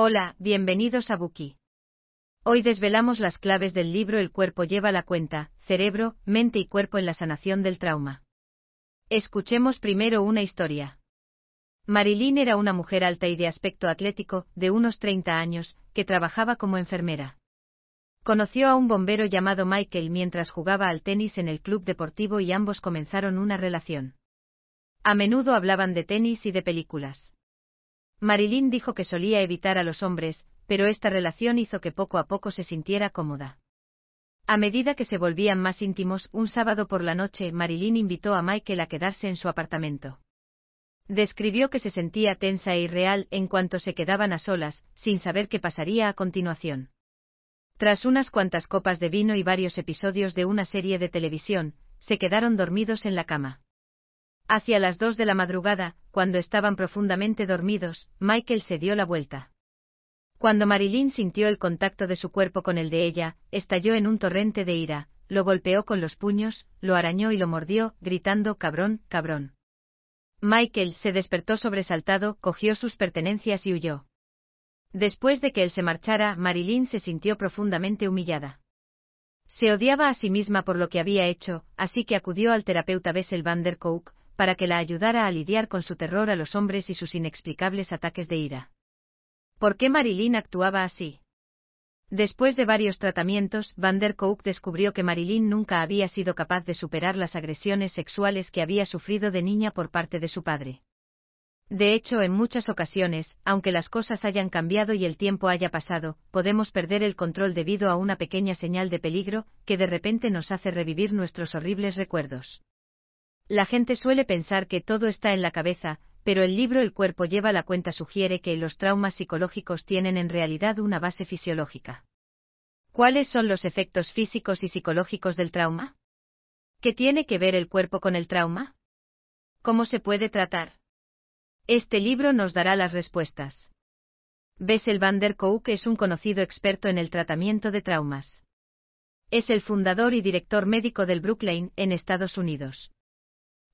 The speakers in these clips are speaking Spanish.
Hola, bienvenidos a Buki. Hoy desvelamos las claves del libro El cuerpo lleva la cuenta, cerebro, mente y cuerpo en la sanación del trauma. Escuchemos primero una historia. Marilyn era una mujer alta y de aspecto atlético, de unos 30 años, que trabajaba como enfermera. Conoció a un bombero llamado Michael mientras jugaba al tenis en el club deportivo y ambos comenzaron una relación. A menudo hablaban de tenis y de películas. Marilyn dijo que solía evitar a los hombres, pero esta relación hizo que poco a poco se sintiera cómoda. A medida que se volvían más íntimos, un sábado por la noche, Marilyn invitó a Michael a quedarse en su apartamento. Describió que se sentía tensa e irreal en cuanto se quedaban a solas, sin saber qué pasaría a continuación. Tras unas cuantas copas de vino y varios episodios de una serie de televisión, se quedaron dormidos en la cama. Hacia las dos de la madrugada, cuando estaban profundamente dormidos, Michael se dio la vuelta. Cuando Marilyn sintió el contacto de su cuerpo con el de ella, estalló en un torrente de ira, lo golpeó con los puños, lo arañó y lo mordió, gritando cabrón, cabrón. Michael se despertó sobresaltado, cogió sus pertenencias y huyó. Después de que él se marchara, Marilyn se sintió profundamente humillada. Se odiaba a sí misma por lo que había hecho, así que acudió al terapeuta Bessel van der para que la ayudara a lidiar con su terror a los hombres y sus inexplicables ataques de ira. ¿Por qué Marilyn actuaba así? Después de varios tratamientos, Van der Kook descubrió que Marilyn nunca había sido capaz de superar las agresiones sexuales que había sufrido de niña por parte de su padre. De hecho, en muchas ocasiones, aunque las cosas hayan cambiado y el tiempo haya pasado, podemos perder el control debido a una pequeña señal de peligro, que de repente nos hace revivir nuestros horribles recuerdos. La gente suele pensar que todo está en la cabeza, pero el libro El cuerpo lleva la cuenta sugiere que los traumas psicológicos tienen en realidad una base fisiológica. ¿Cuáles son los efectos físicos y psicológicos del trauma? ¿Qué tiene que ver el cuerpo con el trauma? ¿Cómo se puede tratar? Este libro nos dará las respuestas. Bessel van der Kouk es un conocido experto en el tratamiento de traumas. Es el fundador y director médico del Brookline, en Estados Unidos.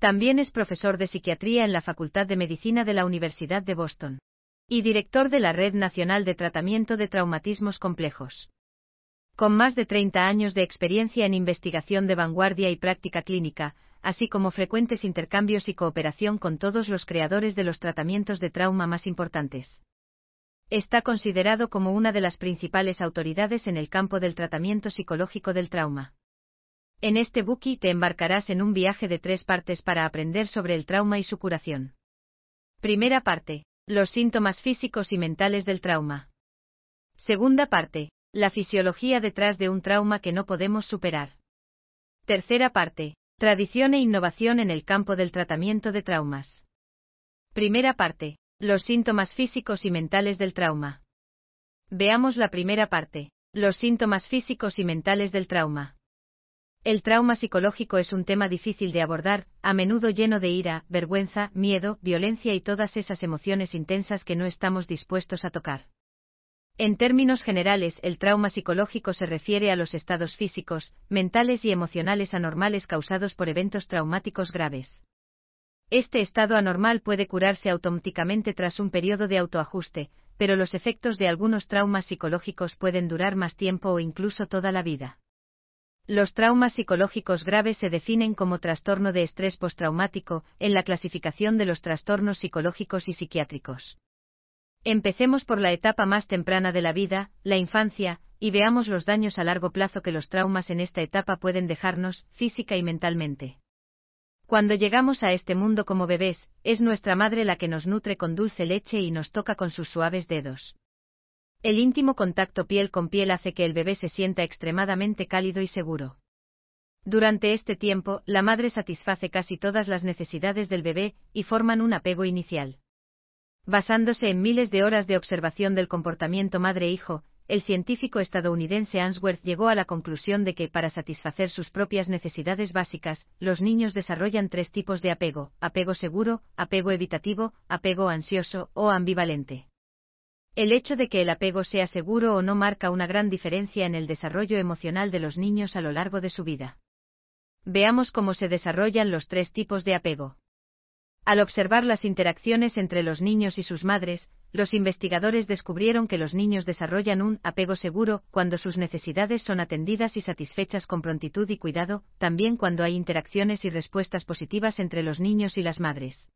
También es profesor de psiquiatría en la Facultad de Medicina de la Universidad de Boston. Y director de la Red Nacional de Tratamiento de Traumatismos Complejos. Con más de 30 años de experiencia en investigación de vanguardia y práctica clínica, así como frecuentes intercambios y cooperación con todos los creadores de los tratamientos de trauma más importantes. Está considerado como una de las principales autoridades en el campo del tratamiento psicológico del trauma. En este bookie te embarcarás en un viaje de tres partes para aprender sobre el trauma y su curación. Primera parte. Los síntomas físicos y mentales del trauma. Segunda parte. La fisiología detrás de un trauma que no podemos superar. Tercera parte. Tradición e innovación en el campo del tratamiento de traumas. Primera parte. Los síntomas físicos y mentales del trauma. Veamos la primera parte. Los síntomas físicos y mentales del trauma. El trauma psicológico es un tema difícil de abordar, a menudo lleno de ira, vergüenza, miedo, violencia y todas esas emociones intensas que no estamos dispuestos a tocar. En términos generales, el trauma psicológico se refiere a los estados físicos, mentales y emocionales anormales causados por eventos traumáticos graves. Este estado anormal puede curarse automáticamente tras un periodo de autoajuste, pero los efectos de algunos traumas psicológicos pueden durar más tiempo o incluso toda la vida. Los traumas psicológicos graves se definen como trastorno de estrés postraumático en la clasificación de los trastornos psicológicos y psiquiátricos. Empecemos por la etapa más temprana de la vida, la infancia, y veamos los daños a largo plazo que los traumas en esta etapa pueden dejarnos, física y mentalmente. Cuando llegamos a este mundo como bebés, es nuestra madre la que nos nutre con dulce leche y nos toca con sus suaves dedos. El íntimo contacto piel con piel hace que el bebé se sienta extremadamente cálido y seguro. Durante este tiempo, la madre satisface casi todas las necesidades del bebé, y forman un apego inicial. Basándose en miles de horas de observación del comportamiento madre-hijo, el científico estadounidense Answorth llegó a la conclusión de que para satisfacer sus propias necesidades básicas, los niños desarrollan tres tipos de apego, apego seguro, apego evitativo, apego ansioso o ambivalente. El hecho de que el apego sea seguro o no marca una gran diferencia en el desarrollo emocional de los niños a lo largo de su vida. Veamos cómo se desarrollan los tres tipos de apego. Al observar las interacciones entre los niños y sus madres, los investigadores descubrieron que los niños desarrollan un apego seguro cuando sus necesidades son atendidas y satisfechas con prontitud y cuidado, también cuando hay interacciones y respuestas positivas entre los niños y las madres.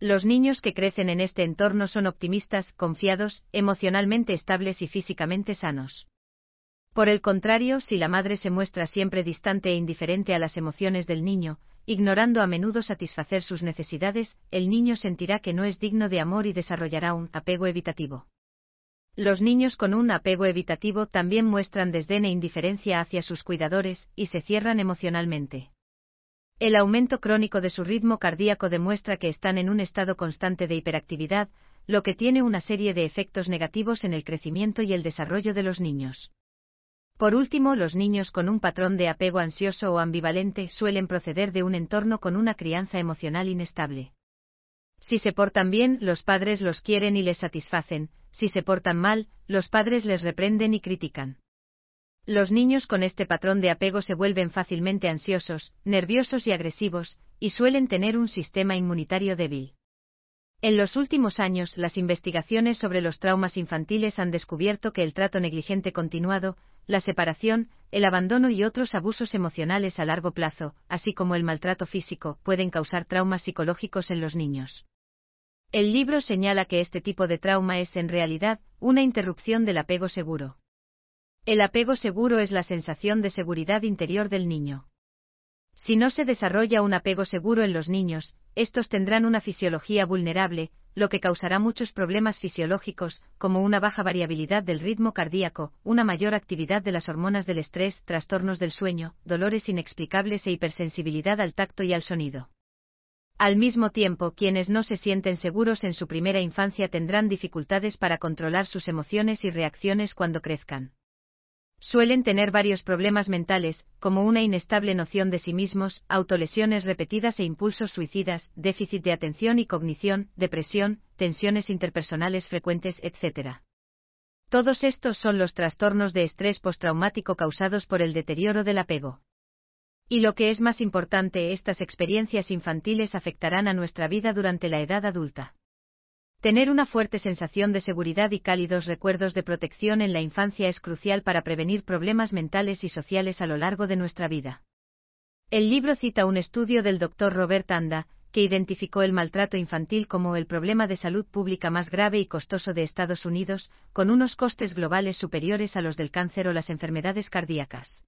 Los niños que crecen en este entorno son optimistas, confiados, emocionalmente estables y físicamente sanos. Por el contrario, si la madre se muestra siempre distante e indiferente a las emociones del niño, ignorando a menudo satisfacer sus necesidades, el niño sentirá que no es digno de amor y desarrollará un apego evitativo. Los niños con un apego evitativo también muestran desdén e indiferencia hacia sus cuidadores, y se cierran emocionalmente. El aumento crónico de su ritmo cardíaco demuestra que están en un estado constante de hiperactividad, lo que tiene una serie de efectos negativos en el crecimiento y el desarrollo de los niños. Por último, los niños con un patrón de apego ansioso o ambivalente suelen proceder de un entorno con una crianza emocional inestable. Si se portan bien, los padres los quieren y les satisfacen, si se portan mal, los padres les reprenden y critican. Los niños con este patrón de apego se vuelven fácilmente ansiosos, nerviosos y agresivos, y suelen tener un sistema inmunitario débil. En los últimos años, las investigaciones sobre los traumas infantiles han descubierto que el trato negligente continuado, la separación, el abandono y otros abusos emocionales a largo plazo, así como el maltrato físico, pueden causar traumas psicológicos en los niños. El libro señala que este tipo de trauma es en realidad una interrupción del apego seguro. El apego seguro es la sensación de seguridad interior del niño. Si no se desarrolla un apego seguro en los niños, estos tendrán una fisiología vulnerable, lo que causará muchos problemas fisiológicos, como una baja variabilidad del ritmo cardíaco, una mayor actividad de las hormonas del estrés, trastornos del sueño, dolores inexplicables e hipersensibilidad al tacto y al sonido. Al mismo tiempo, quienes no se sienten seguros en su primera infancia tendrán dificultades para controlar sus emociones y reacciones cuando crezcan suelen tener varios problemas mentales, como una inestable noción de sí mismos, autolesiones repetidas e impulsos suicidas, déficit de atención y cognición, depresión, tensiones interpersonales frecuentes, etc. Todos estos son los trastornos de estrés postraumático causados por el deterioro del apego. Y lo que es más importante, estas experiencias infantiles afectarán a nuestra vida durante la edad adulta. Tener una fuerte sensación de seguridad y cálidos recuerdos de protección en la infancia es crucial para prevenir problemas mentales y sociales a lo largo de nuestra vida. El libro cita un estudio del Dr. Robert Anda, que identificó el maltrato infantil como el problema de salud pública más grave y costoso de Estados Unidos, con unos costes globales superiores a los del cáncer o las enfermedades cardíacas.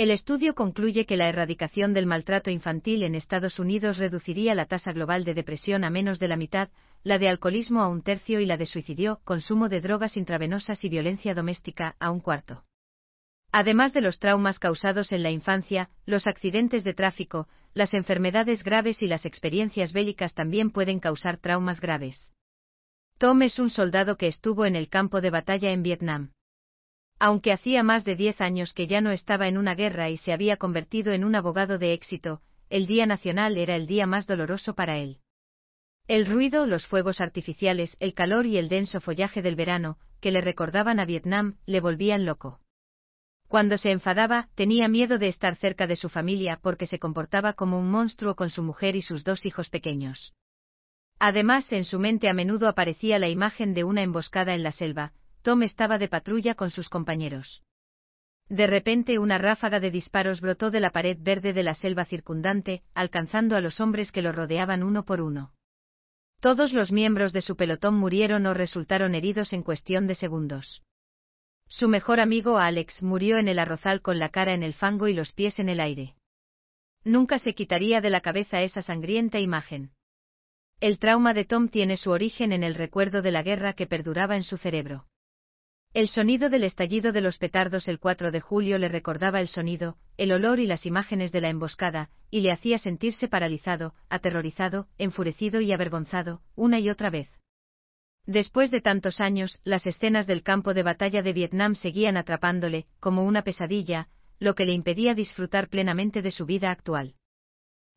El estudio concluye que la erradicación del maltrato infantil en Estados Unidos reduciría la tasa global de depresión a menos de la mitad, la de alcoholismo a un tercio y la de suicidio, consumo de drogas intravenosas y violencia doméstica a un cuarto. Además de los traumas causados en la infancia, los accidentes de tráfico, las enfermedades graves y las experiencias bélicas también pueden causar traumas graves. Tom es un soldado que estuvo en el campo de batalla en Vietnam. Aunque hacía más de diez años que ya no estaba en una guerra y se había convertido en un abogado de éxito, el Día Nacional era el día más doloroso para él. El ruido, los fuegos artificiales, el calor y el denso follaje del verano, que le recordaban a Vietnam, le volvían loco. Cuando se enfadaba, tenía miedo de estar cerca de su familia porque se comportaba como un monstruo con su mujer y sus dos hijos pequeños. Además, en su mente a menudo aparecía la imagen de una emboscada en la selva, Tom estaba de patrulla con sus compañeros. De repente una ráfaga de disparos brotó de la pared verde de la selva circundante, alcanzando a los hombres que lo rodeaban uno por uno. Todos los miembros de su pelotón murieron o resultaron heridos en cuestión de segundos. Su mejor amigo Alex murió en el arrozal con la cara en el fango y los pies en el aire. Nunca se quitaría de la cabeza esa sangrienta imagen. El trauma de Tom tiene su origen en el recuerdo de la guerra que perduraba en su cerebro. El sonido del estallido de los petardos el 4 de julio le recordaba el sonido, el olor y las imágenes de la emboscada, y le hacía sentirse paralizado, aterrorizado, enfurecido y avergonzado, una y otra vez. Después de tantos años, las escenas del campo de batalla de Vietnam seguían atrapándole, como una pesadilla, lo que le impedía disfrutar plenamente de su vida actual.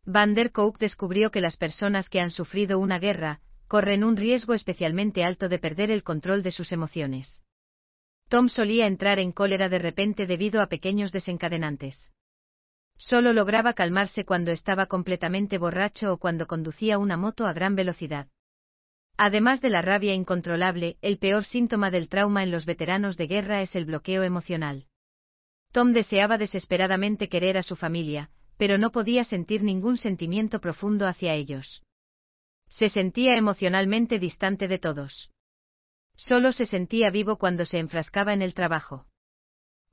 Van der descubrió que las personas que han sufrido una guerra, corren un riesgo especialmente alto de perder el control de sus emociones. Tom solía entrar en cólera de repente debido a pequeños desencadenantes. Solo lograba calmarse cuando estaba completamente borracho o cuando conducía una moto a gran velocidad. Además de la rabia incontrolable, el peor síntoma del trauma en los veteranos de guerra es el bloqueo emocional. Tom deseaba desesperadamente querer a su familia, pero no podía sentir ningún sentimiento profundo hacia ellos. Se sentía emocionalmente distante de todos. Solo se sentía vivo cuando se enfrascaba en el trabajo.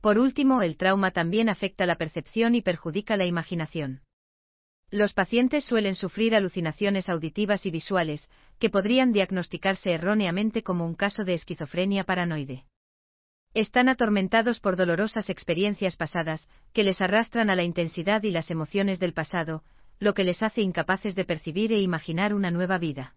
Por último, el trauma también afecta la percepción y perjudica la imaginación. Los pacientes suelen sufrir alucinaciones auditivas y visuales, que podrían diagnosticarse erróneamente como un caso de esquizofrenia paranoide. Están atormentados por dolorosas experiencias pasadas, que les arrastran a la intensidad y las emociones del pasado, lo que les hace incapaces de percibir e imaginar una nueva vida.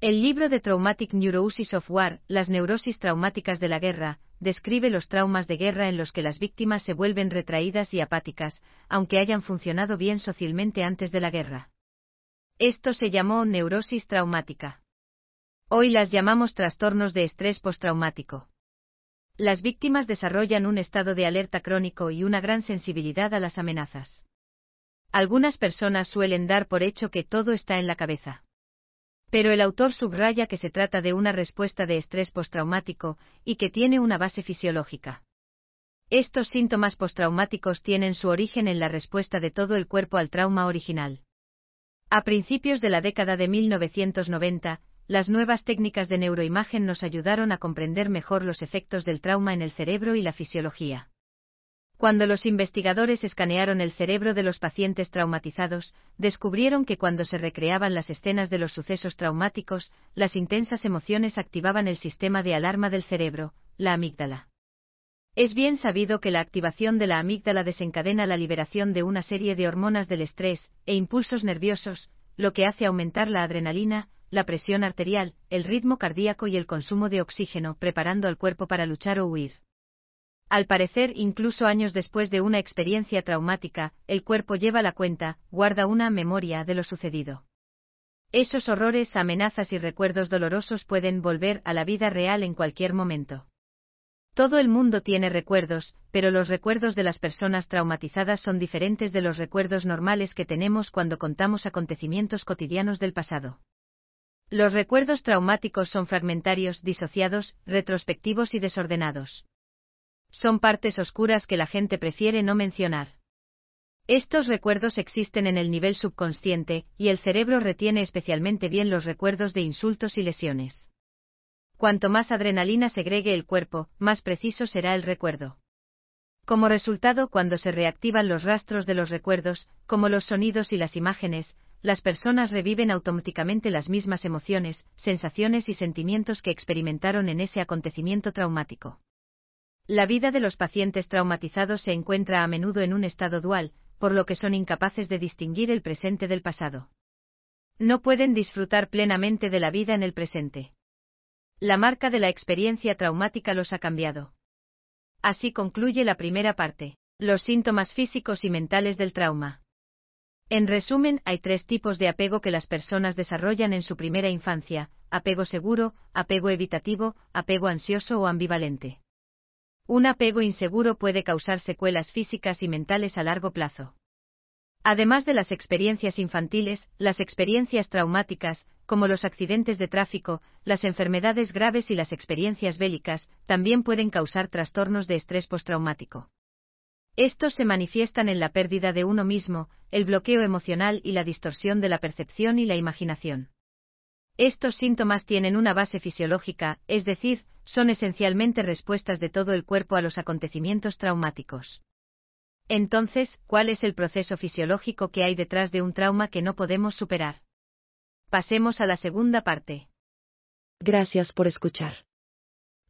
El libro de Traumatic Neurosis of War, Las neurosis traumáticas de la guerra, describe los traumas de guerra en los que las víctimas se vuelven retraídas y apáticas, aunque hayan funcionado bien socialmente antes de la guerra. Esto se llamó neurosis traumática. Hoy las llamamos trastornos de estrés postraumático. Las víctimas desarrollan un estado de alerta crónico y una gran sensibilidad a las amenazas. Algunas personas suelen dar por hecho que todo está en la cabeza. Pero el autor subraya que se trata de una respuesta de estrés postraumático y que tiene una base fisiológica. Estos síntomas postraumáticos tienen su origen en la respuesta de todo el cuerpo al trauma original. A principios de la década de 1990, las nuevas técnicas de neuroimagen nos ayudaron a comprender mejor los efectos del trauma en el cerebro y la fisiología. Cuando los investigadores escanearon el cerebro de los pacientes traumatizados, descubrieron que cuando se recreaban las escenas de los sucesos traumáticos, las intensas emociones activaban el sistema de alarma del cerebro, la amígdala. Es bien sabido que la activación de la amígdala desencadena la liberación de una serie de hormonas del estrés e impulsos nerviosos, lo que hace aumentar la adrenalina, la presión arterial, el ritmo cardíaco y el consumo de oxígeno, preparando al cuerpo para luchar o huir. Al parecer, incluso años después de una experiencia traumática, el cuerpo lleva la cuenta, guarda una memoria de lo sucedido. Esos horrores, amenazas y recuerdos dolorosos pueden volver a la vida real en cualquier momento. Todo el mundo tiene recuerdos, pero los recuerdos de las personas traumatizadas son diferentes de los recuerdos normales que tenemos cuando contamos acontecimientos cotidianos del pasado. Los recuerdos traumáticos son fragmentarios, disociados, retrospectivos y desordenados. Son partes oscuras que la gente prefiere no mencionar. Estos recuerdos existen en el nivel subconsciente, y el cerebro retiene especialmente bien los recuerdos de insultos y lesiones. Cuanto más adrenalina segregue el cuerpo, más preciso será el recuerdo. Como resultado, cuando se reactivan los rastros de los recuerdos, como los sonidos y las imágenes, las personas reviven automáticamente las mismas emociones, sensaciones y sentimientos que experimentaron en ese acontecimiento traumático. La vida de los pacientes traumatizados se encuentra a menudo en un estado dual, por lo que son incapaces de distinguir el presente del pasado. No pueden disfrutar plenamente de la vida en el presente. La marca de la experiencia traumática los ha cambiado. Así concluye la primera parte, los síntomas físicos y mentales del trauma. En resumen, hay tres tipos de apego que las personas desarrollan en su primera infancia, apego seguro, apego evitativo, apego ansioso o ambivalente. Un apego inseguro puede causar secuelas físicas y mentales a largo plazo. Además de las experiencias infantiles, las experiencias traumáticas, como los accidentes de tráfico, las enfermedades graves y las experiencias bélicas, también pueden causar trastornos de estrés postraumático. Estos se manifiestan en la pérdida de uno mismo, el bloqueo emocional y la distorsión de la percepción y la imaginación. Estos síntomas tienen una base fisiológica, es decir, son esencialmente respuestas de todo el cuerpo a los acontecimientos traumáticos. Entonces, ¿cuál es el proceso fisiológico que hay detrás de un trauma que no podemos superar? Pasemos a la segunda parte. Gracias por escuchar.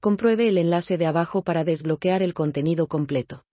Compruebe el enlace de abajo para desbloquear el contenido completo.